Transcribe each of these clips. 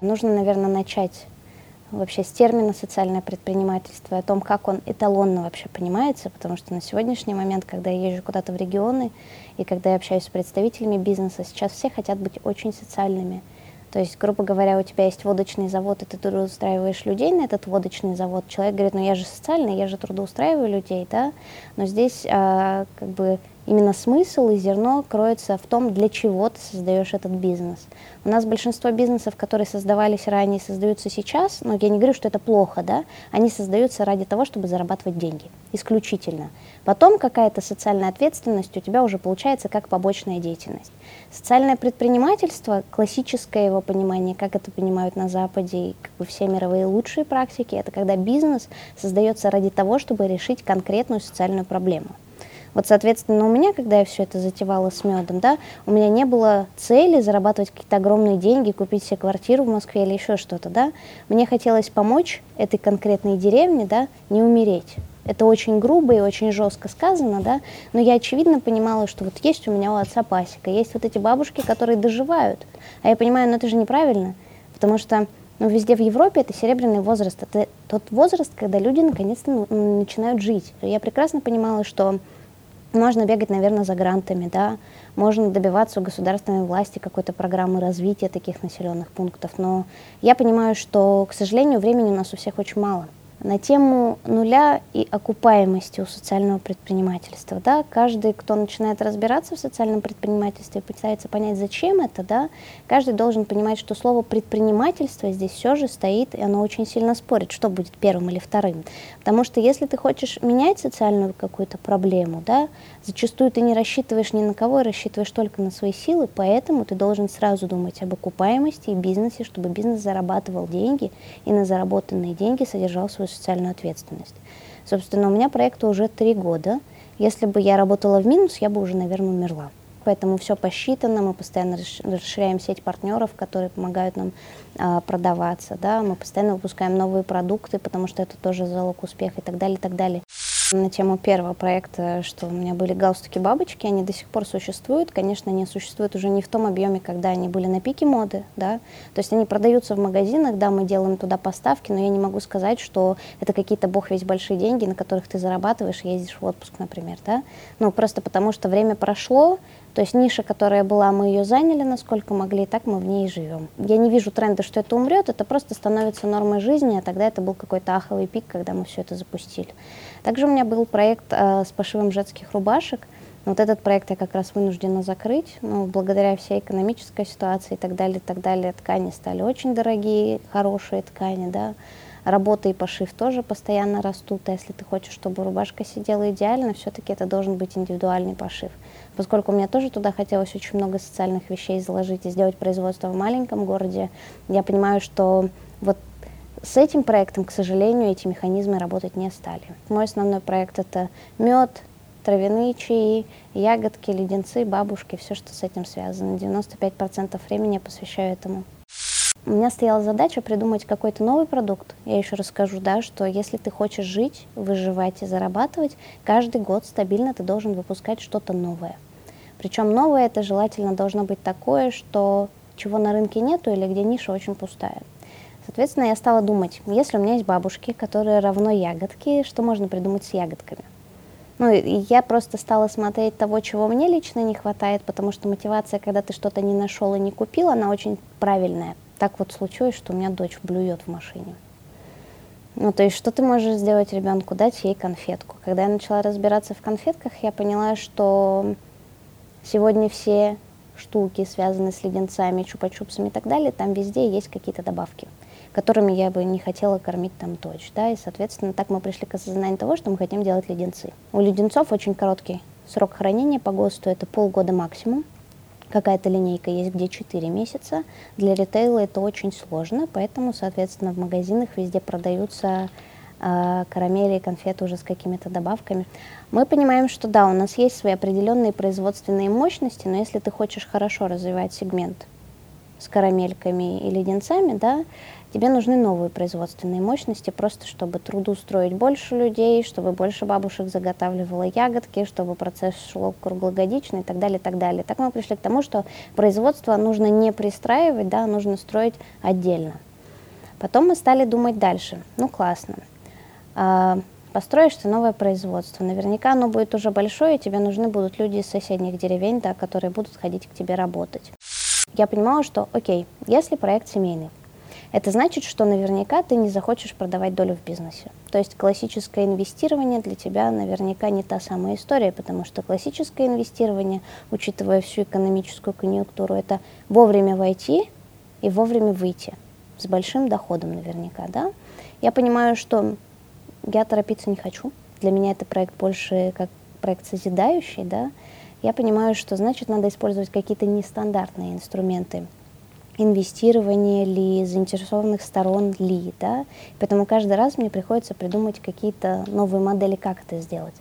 Нужно, наверное, начать вообще с термина социальное предпринимательство, о том, как он эталонно вообще понимается, потому что на сегодняшний момент, когда я езжу куда-то в регионы и когда я общаюсь с представителями бизнеса, сейчас все хотят быть очень социальными. То есть, грубо говоря, у тебя есть водочный завод, и ты трудоустраиваешь людей на этот водочный завод. Человек говорит, ну я же социальный, я же трудоустраиваю людей, да. Но здесь а, как бы именно смысл и зерно кроется в том, для чего ты создаешь этот бизнес. У нас большинство бизнесов, которые создавались ранее, создаются сейчас, но я не говорю, что это плохо, да, они создаются ради того, чтобы зарабатывать деньги, исключительно. Потом какая-то социальная ответственность у тебя уже получается как побочная деятельность. Социальное предпринимательство, классическое его понимание, как это понимают на Западе, и как бы все мировые лучшие практики, это когда бизнес создается ради того, чтобы решить конкретную социальную проблему. Вот, соответственно, у меня, когда я все это затевала с медом, да, у меня не было цели зарабатывать какие-то огромные деньги, купить себе квартиру в Москве или еще что-то, да. Мне хотелось помочь этой конкретной деревне, да, не умереть. Это очень грубо и очень жестко сказано, да, но я очевидно понимала, что вот есть у меня у отца пасека, есть вот эти бабушки, которые доживают. А я понимаю, ну это же неправильно, потому что ну, везде в Европе это серебряный возраст, это тот возраст, когда люди наконец-то ну, начинают жить. Я прекрасно понимала, что можно бегать, наверное, за грантами, да, можно добиваться у государственной власти какой-то программы развития таких населенных пунктов, но я понимаю, что, к сожалению, времени у нас у всех очень мало на тему нуля и окупаемости у социального предпринимательства. Да? Каждый, кто начинает разбираться в социальном предпринимательстве, пытается понять, зачем это, да? каждый должен понимать, что слово предпринимательство здесь все же стоит, и оно очень сильно спорит, что будет первым или вторым. Потому что если ты хочешь менять социальную какую-то проблему, да, зачастую ты не рассчитываешь ни на кого, и рассчитываешь только на свои силы, поэтому ты должен сразу думать об окупаемости и бизнесе, чтобы бизнес зарабатывал деньги и на заработанные деньги содержал свою социальную ответственность. Собственно, у меня проекту уже три года. Если бы я работала в минус, я бы уже, наверное, умерла. Поэтому все посчитано, мы постоянно расширяем сеть партнеров, которые помогают нам а, продаваться, да, мы постоянно выпускаем новые продукты, потому что это тоже залог успеха и так далее, и так далее. На тему первого проекта, что у меня были галстуки-бабочки, они до сих пор существуют. Конечно, они существуют уже не в том объеме, когда они были на пике моды, да. То есть они продаются в магазинах, да, мы делаем туда поставки, но я не могу сказать, что это какие-то бог весь большие деньги, на которых ты зарабатываешь и ездишь в отпуск, например, да. Ну, просто потому что время прошло, то есть ниша, которая была, мы ее заняли, насколько могли, и так мы в ней живем. Я не вижу тренда, что это умрет, это просто становится нормой жизни, а тогда это был какой-то аховый пик, когда мы все это запустили. Также у меня был проект э, с пошивом женских рубашек. Вот этот проект я как раз вынуждена закрыть, но благодаря всей экономической ситуации и так далее, и так далее, ткани стали очень дорогие, хорошие ткани, да, работа и пошив тоже постоянно растут, а если ты хочешь, чтобы рубашка сидела идеально, все-таки это должен быть индивидуальный пошив. Поскольку мне тоже туда хотелось очень много социальных вещей заложить и сделать производство в маленьком городе, я понимаю, что вот с этим проектом, к сожалению, эти механизмы работать не стали. Мой основной проект это мед, травяные чаи, ягодки, леденцы, бабушки, все, что с этим связано. 95% времени я посвящаю этому. У меня стояла задача придумать какой-то новый продукт. Я еще расскажу, да, что если ты хочешь жить, выживать и зарабатывать, каждый год стабильно ты должен выпускать что-то новое. Причем новое это желательно должно быть такое, что чего на рынке нету или где ниша очень пустая. Соответственно, я стала думать, если у меня есть бабушки, которые равно ягодки, что можно придумать с ягодками? Ну, я просто стала смотреть того, чего мне лично не хватает, потому что мотивация, когда ты что-то не нашел и не купил, она очень правильная так вот случилось, что у меня дочь блюет в машине. Ну, то есть, что ты можешь сделать ребенку? Дать ей конфетку. Когда я начала разбираться в конфетках, я поняла, что сегодня все штуки, связанные с леденцами, чупа-чупсами и так далее, там везде есть какие-то добавки, которыми я бы не хотела кормить там дочь. Да? И, соответственно, так мы пришли к осознанию того, что мы хотим делать леденцы. У леденцов очень короткий срок хранения по ГОСТу, это полгода максимум. Какая-то линейка есть, где 4 месяца. Для ритейла это очень сложно, поэтому, соответственно, в магазинах везде продаются э, карамели и конфеты уже с какими-то добавками. Мы понимаем, что да, у нас есть свои определенные производственные мощности, но если ты хочешь хорошо развивать сегмент с карамельками и леденцами, да, тебе нужны новые производственные мощности, просто чтобы трудоустроить больше людей, чтобы больше бабушек заготавливало ягодки, чтобы процесс шел круглогодично и так далее, и так далее. Так мы пришли к тому, что производство нужно не пристраивать, да, нужно строить отдельно. Потом мы стали думать дальше. Ну, классно. А, построишь ты новое производство. Наверняка оно будет уже большое, и тебе нужны будут люди из соседних деревень, да, которые будут ходить к тебе работать. Я понимала, что, окей, если проект семейный, это значит, что наверняка ты не захочешь продавать долю в бизнесе. То есть классическое инвестирование для тебя наверняка не та самая история, потому что классическое инвестирование, учитывая всю экономическую конъюнктуру, это вовремя войти и вовремя выйти с большим доходом наверняка, да. Я понимаю, что я торопиться не хочу. Для меня это проект больше как проект созидающий, да. Я понимаю, что значит надо использовать какие-то нестандартные инструменты инвестирования ли, заинтересованных сторон ли, да. Поэтому каждый раз мне приходится придумать какие-то новые модели, как это сделать.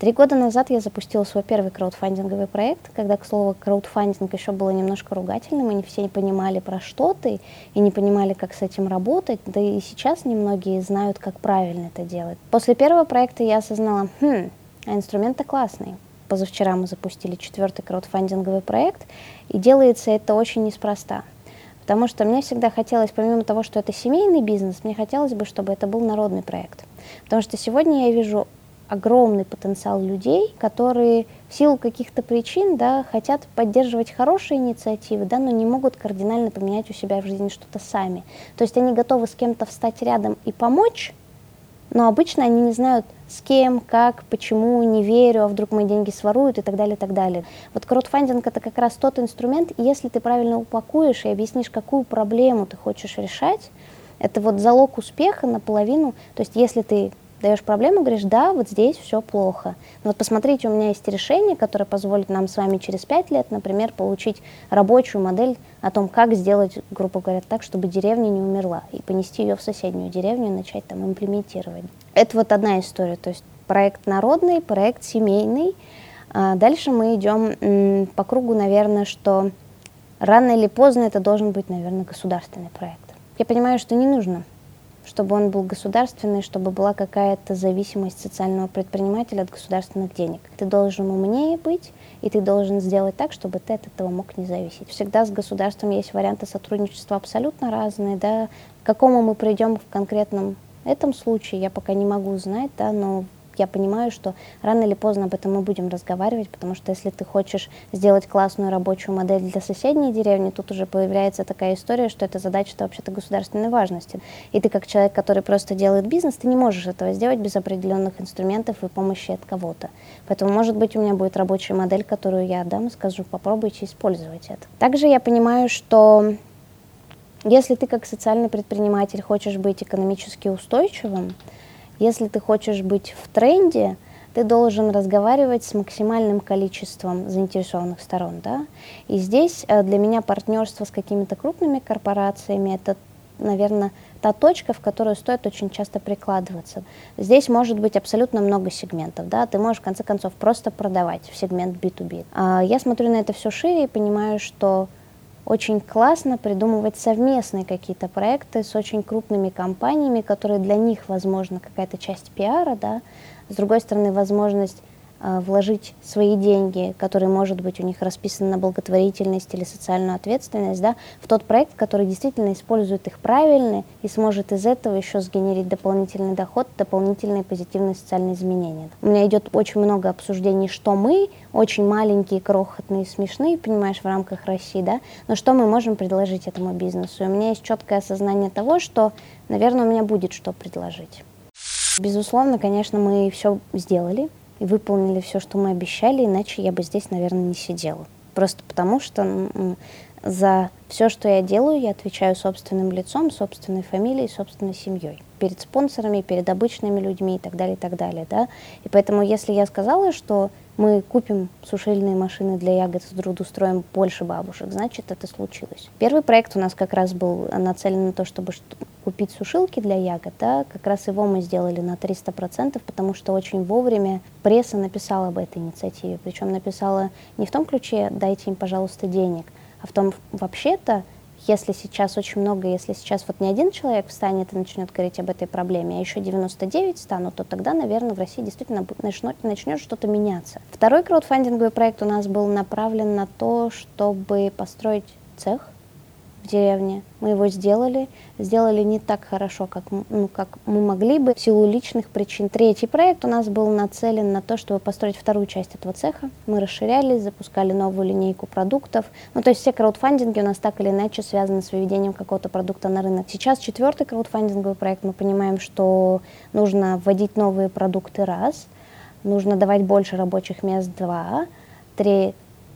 Три года назад я запустила свой первый краудфандинговый проект, когда, к слову, краудфандинг еще было немножко ругательным, и не все не понимали, про что ты, и не понимали, как с этим работать, да и сейчас немногие знают, как правильно это делать. После первого проекта я осознала, хм, а инструмент-то классный. Позавчера мы запустили четвертый краудфандинговый проект, и делается это очень неспроста. Потому что мне всегда хотелось, помимо того, что это семейный бизнес, мне хотелось бы, чтобы это был народный проект. Потому что сегодня я вижу огромный потенциал людей, которые в силу каких-то причин да, хотят поддерживать хорошие инициативы, да, но не могут кардинально поменять у себя в жизни что-то сами. То есть они готовы с кем-то встать рядом и помочь, но обычно они не знают, с кем, как, почему, не верю, а вдруг мои деньги своруют и так далее, и так далее. Вот краудфандинг — это как раз тот инструмент, если ты правильно упакуешь и объяснишь, какую проблему ты хочешь решать, это вот залог успеха наполовину. То есть если ты даешь проблему, говоришь, да, вот здесь все плохо. Но вот посмотрите, у меня есть решение, которое позволит нам с вами через пять лет, например, получить рабочую модель о том, как сделать, грубо говоря, так, чтобы деревня не умерла, и понести ее в соседнюю деревню и начать там имплементировать. Это вот одна история, то есть проект народный, проект семейный. А дальше мы идем по кругу, наверное, что рано или поздно это должен быть, наверное, государственный проект. Я понимаю, что не нужно чтобы он был государственный, чтобы была какая-то зависимость социального предпринимателя от государственных денег. Ты должен умнее быть, и ты должен сделать так, чтобы ты от этого мог не зависеть. Всегда с государством есть варианты сотрудничества абсолютно разные, да, к какому мы придем в конкретном этом случае, я пока не могу знать, да, но я понимаю, что рано или поздно об этом мы будем разговаривать, потому что если ты хочешь сделать классную рабочую модель для соседней деревни, тут уже появляется такая история, что эта задача-то вообще-то государственной важности. И ты как человек, который просто делает бизнес, ты не можешь этого сделать без определенных инструментов и помощи от кого-то. Поэтому, может быть, у меня будет рабочая модель, которую я дам и скажу, попробуйте использовать это. Также я понимаю, что если ты как социальный предприниматель хочешь быть экономически устойчивым, если ты хочешь быть в тренде, ты должен разговаривать с максимальным количеством заинтересованных сторон. Да? И здесь э, для меня партнерство с какими-то крупными корпорациями это, наверное, та точка, в которую стоит очень часто прикладываться. Здесь может быть абсолютно много сегментов. Да? Ты можешь, в конце концов, просто продавать в сегмент B2B. А я смотрю на это все шире и понимаю, что очень классно придумывать совместные какие-то проекты с очень крупными компаниями, которые для них, возможно, какая-то часть пиара, да, с другой стороны, возможность вложить свои деньги, которые, может быть, у них расписаны на благотворительность или социальную ответственность, да, в тот проект, который действительно использует их правильно и сможет из этого еще сгенерить дополнительный доход, дополнительные позитивные социальные изменения. У меня идет очень много обсуждений, что мы, очень маленькие, крохотные, смешные, понимаешь, в рамках России, да, но что мы можем предложить этому бизнесу. И у меня есть четкое осознание того, что, наверное, у меня будет что предложить. Безусловно, конечно, мы все сделали, и выполнили все, что мы обещали, иначе я бы здесь, наверное, не сидела. Просто потому что за все, что я делаю, я отвечаю собственным лицом, собственной фамилией, собственной семьей. Перед спонсорами, перед обычными людьми и так далее, и так далее. Да? И поэтому, если я сказала, что мы купим сушильные машины для ягод, трудоустроим больше бабушек, значит, это случилось. Первый проект у нас как раз был нацелен на то, чтобы купить сушилки для ягод. Да? Как раз его мы сделали на 300%, потому что очень вовремя пресса написала об этой инициативе. Причем написала не в том ключе «дайте им, пожалуйста, денег», а в том, вообще-то, если сейчас очень много, если сейчас вот не один человек встанет и начнет говорить об этой проблеме, а еще 99 станут, то тогда, наверное, в России действительно начнет, начнет что-то меняться. Второй краудфандинговый проект у нас был направлен на то, чтобы построить цех, в деревне. Мы его сделали, сделали не так хорошо, как, ну, как мы могли бы в силу личных причин. Третий проект у нас был нацелен на то, чтобы построить вторую часть этого цеха. Мы расширялись, запускали новую линейку продуктов. Ну, то есть все краудфандинги у нас так или иначе связаны с выведением какого-то продукта на рынок. Сейчас четвертый краудфандинговый проект, мы понимаем, что нужно вводить новые продукты раз, нужно давать больше рабочих мест два, три,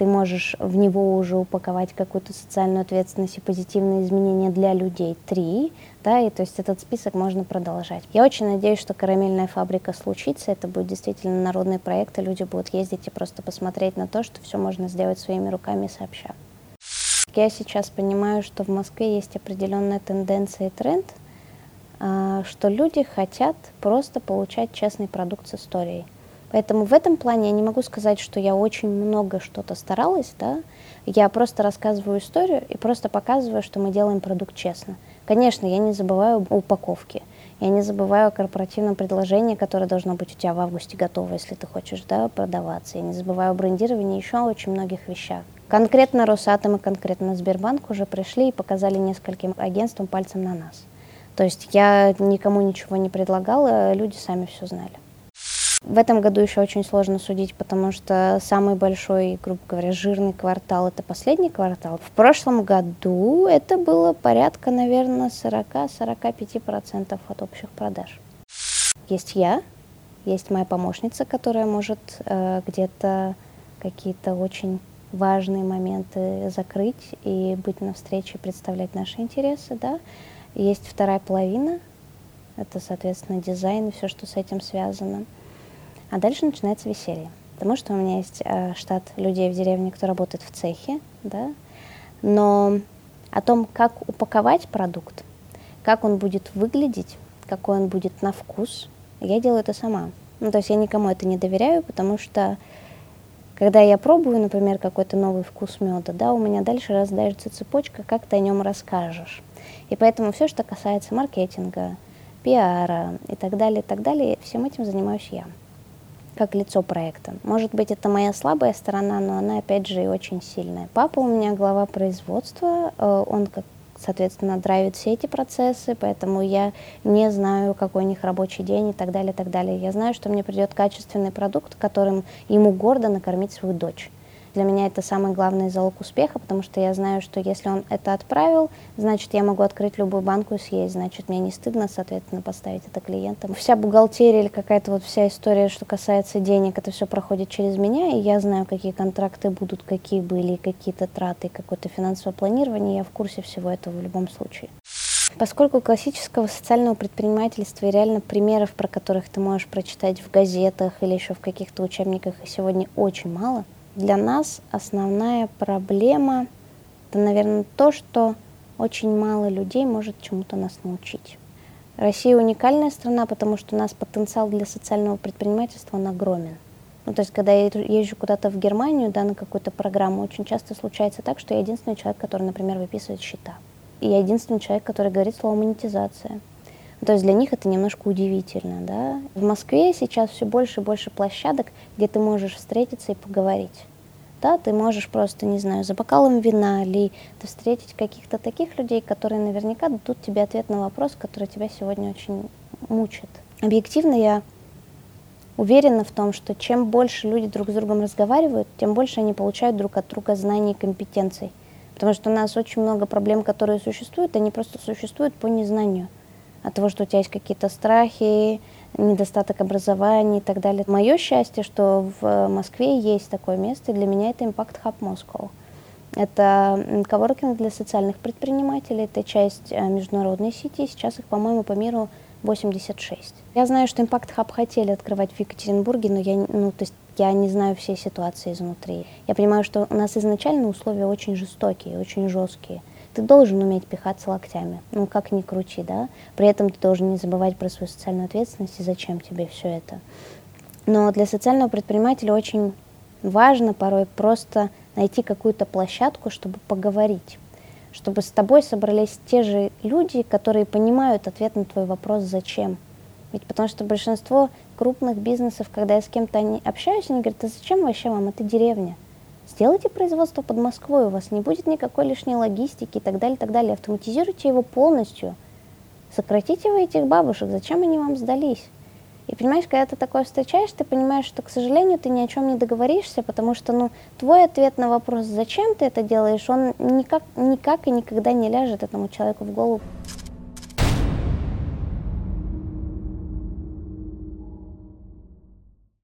ты можешь в него уже упаковать какую-то социальную ответственность и позитивные изменения для людей. Три, да, и то есть этот список можно продолжать. Я очень надеюсь, что карамельная фабрика случится, это будет действительно народный проект, и люди будут ездить и просто посмотреть на то, что все можно сделать своими руками сообща. Я сейчас понимаю, что в Москве есть определенная тенденция и тренд, а, что люди хотят просто получать честный продукт с историей. Поэтому в этом плане я не могу сказать, что я очень много что-то старалась, да. Я просто рассказываю историю и просто показываю, что мы делаем продукт честно. Конечно, я не забываю о упаковке. Я не забываю о корпоративном предложении, которое должно быть у тебя в августе готово, если ты хочешь да, продаваться. Я не забываю о брендировании еще очень многих вещах. Конкретно Росатом и конкретно Сбербанк уже пришли и показали нескольким агентствам пальцем на нас. То есть я никому ничего не предлагала, люди сами все знали. В этом году еще очень сложно судить, потому что самый большой, грубо говоря, жирный квартал – это последний квартал. В прошлом году это было порядка, наверное, 40-45% от общих продаж. Есть я, есть моя помощница, которая может э, где-то какие-то очень важные моменты закрыть и быть на встрече, представлять наши интересы, да. Есть вторая половина, это, соответственно, дизайн и все, что с этим связано – а дальше начинается веселье. Потому что у меня есть э, штат людей в деревне, кто работает в цехе, да, но о том, как упаковать продукт, как он будет выглядеть, какой он будет на вкус, я делаю это сама. Ну, то есть я никому это не доверяю, потому что когда я пробую, например, какой-то новый вкус меда, да, у меня дальше раздается цепочка, как ты о нем расскажешь. И поэтому все, что касается маркетинга, пиара и так далее, и так далее, всем этим занимаюсь я как лицо проекта. Может быть, это моя слабая сторона, но она, опять же, и очень сильная. Папа у меня глава производства, э, он, как, соответственно, драйвит все эти процессы, поэтому я не знаю, какой у них рабочий день и так далее, и так далее. Я знаю, что мне придет качественный продукт, которым ему гордо накормить свою дочь. Для меня это самый главный залог успеха, потому что я знаю, что если он это отправил, значит, я могу открыть любую банку и съесть, значит, мне не стыдно, соответственно, поставить это клиентам. Вся бухгалтерия или какая-то вот вся история, что касается денег, это все проходит через меня, и я знаю, какие контракты будут, какие были, какие-то траты, какое-то финансовое планирование, я в курсе всего этого в любом случае. Поскольку классического социального предпринимательства и реально примеров, про которых ты можешь прочитать в газетах или еще в каких-то учебниках, сегодня очень мало – для нас основная проблема – это, наверное, то, что очень мало людей может чему-то нас научить. Россия уникальная страна, потому что у нас потенциал для социального предпринимательства он огромен. Ну, то есть, когда я езжу куда-то в Германию, да, на какую-то программу, очень часто случается так, что я единственный человек, который, например, выписывает счета. И я единственный человек, который говорит слово монетизация. То есть для них это немножко удивительно. Да? В Москве сейчас все больше и больше площадок, где ты можешь встретиться и поговорить. Да, ты можешь просто, не знаю, за бокалом вина или встретить каких-то таких людей, которые наверняка дадут тебе ответ на вопрос, который тебя сегодня очень мучит. Объективно я уверена в том, что чем больше люди друг с другом разговаривают, тем больше они получают друг от друга знаний и компетенций. Потому что у нас очень много проблем, которые существуют, они просто существуют по незнанию от того, что у тебя есть какие-то страхи, недостаток образования и так далее. Мое счастье, что в Москве есть такое место, и для меня это Impact Hub Moscow. Это коворкинг для социальных предпринимателей, это часть э, международной сети, сейчас их, по-моему, по миру 86. Я знаю, что Impact Hub хотели открывать в Екатеринбурге, но я, ну, то есть я не знаю всей ситуации изнутри. Я понимаю, что у нас изначально условия очень жестокие, очень жесткие ты должен уметь пихаться локтями. Ну, как ни крути, да. При этом ты должен не забывать про свою социальную ответственность и зачем тебе все это. Но для социального предпринимателя очень важно порой просто найти какую-то площадку, чтобы поговорить. чтобы с тобой собрались те же люди, которые понимают ответ на твой вопрос «зачем?». Ведь потому что большинство крупных бизнесов, когда я с кем-то общаюсь, они говорят, а зачем вообще вам, это деревня. Сделайте производство под Москвой, у вас не будет никакой лишней логистики и так далее, так далее. Автоматизируйте его полностью. Сократите вы этих бабушек, зачем они вам сдались? И понимаешь, когда ты такое встречаешь, ты понимаешь, что, к сожалению, ты ни о чем не договоришься, потому что, ну, твой ответ на вопрос, зачем ты это делаешь, он никак, никак и никогда не ляжет этому человеку в голову.